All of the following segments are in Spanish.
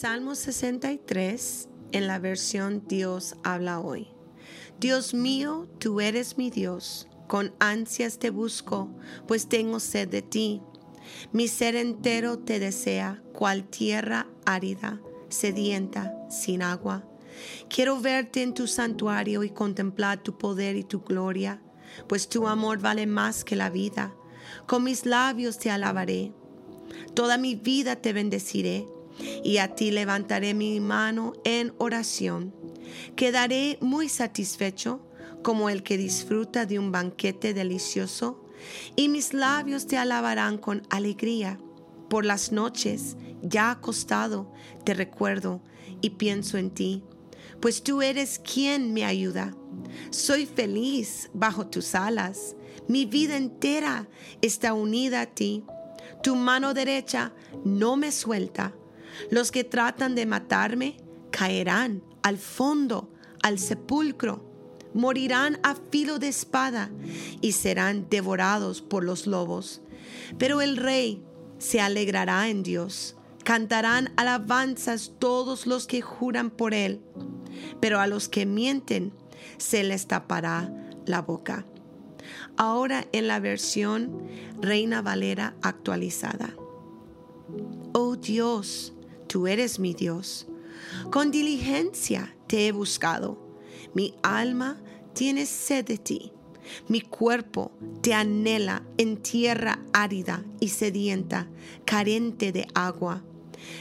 Salmo 63 en la versión Dios habla hoy. Dios mío, tú eres mi Dios, con ansias te busco, pues tengo sed de ti. Mi ser entero te desea, cual tierra árida, sedienta, sin agua. Quiero verte en tu santuario y contemplar tu poder y tu gloria, pues tu amor vale más que la vida. Con mis labios te alabaré. Toda mi vida te bendeciré y a ti levantaré mi mano en oración. Quedaré muy satisfecho como el que disfruta de un banquete delicioso, y mis labios te alabarán con alegría. Por las noches, ya acostado, te recuerdo y pienso en ti, pues tú eres quien me ayuda. Soy feliz bajo tus alas, mi vida entera está unida a ti. Tu mano derecha no me suelta los que tratan de matarme caerán al fondo, al sepulcro, morirán a filo de espada y serán devorados por los lobos. Pero el rey se alegrará en Dios. Cantarán alabanzas todos los que juran por él, pero a los que mienten se les tapará la boca. Ahora en la versión Reina Valera actualizada. Oh Dios, tú eres mi Dios. Con diligencia te he buscado. Mi alma tiene sed de ti. Mi cuerpo te anhela en tierra árida y sedienta, carente de agua.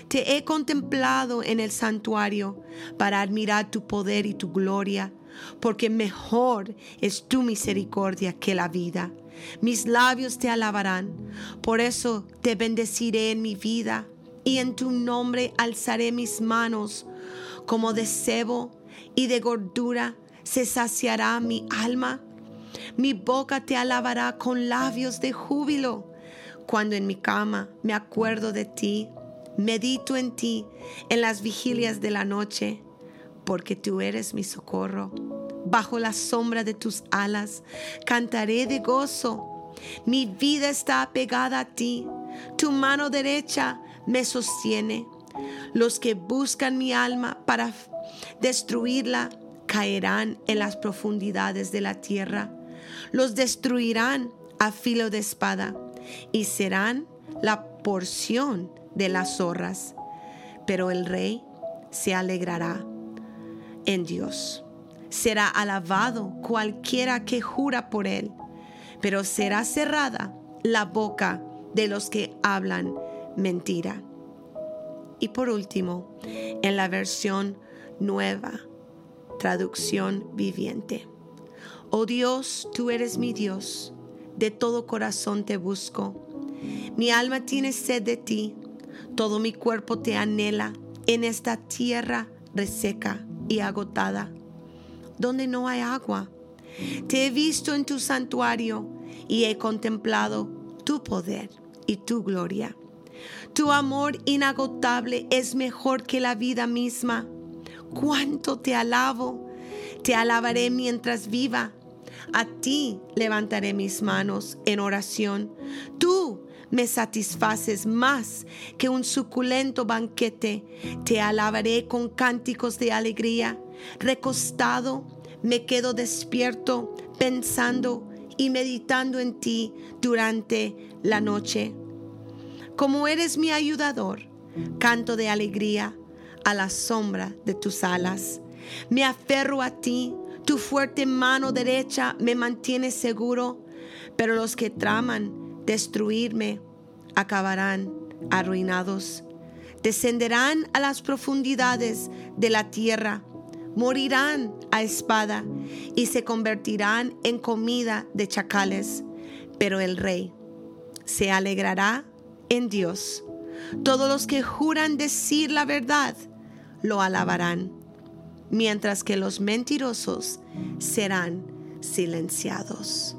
Te he contemplado en el santuario para admirar tu poder y tu gloria, porque mejor es tu misericordia que la vida. Mis labios te alabarán, por eso te bendeciré en mi vida y en tu nombre alzaré mis manos como de cebo y de gordura se saciará mi alma. Mi boca te alabará con labios de júbilo. Cuando en mi cama me acuerdo de ti, medito en ti en las vigilias de la noche, porque tú eres mi socorro. Bajo la sombra de tus alas cantaré de gozo. Mi vida está pegada a ti. Tu mano derecha me sostiene. Los que buscan mi alma para destruirla caerán en las profundidades de la tierra. Los destruirán a filo de espada y serán la porción de las zorras. Pero el rey se alegrará en Dios. Será alabado cualquiera que jura por él, pero será cerrada la boca de los que hablan mentira. Y por último, en la versión nueva, traducción viviente. Oh Dios, tú eres mi Dios, de todo corazón te busco. Mi alma tiene sed de ti, todo mi cuerpo te anhela en esta tierra reseca y agotada, donde no hay agua. Te he visto en tu santuario y he contemplado tu poder y tu gloria. Tu amor inagotable es mejor que la vida misma. Cuánto te alabo. Te alabaré mientras viva. A ti levantaré mis manos en oración. Tú me satisfaces más que un suculento banquete. Te alabaré con cánticos de alegría. Recostado, me quedo despierto, pensando y meditando en ti durante la noche como eres mi ayudador, canto de alegría a la sombra de tus alas. Me aferro a ti, tu fuerte mano derecha me mantiene seguro, pero los que traman destruirme acabarán arruinados. Descenderán a las profundidades de la tierra, morirán a espada y se convertirán en comida de chacales. Pero el rey se alegrará en Dios. Todos los que juran decir la verdad lo alabarán, mientras que los mentirosos serán silenciados.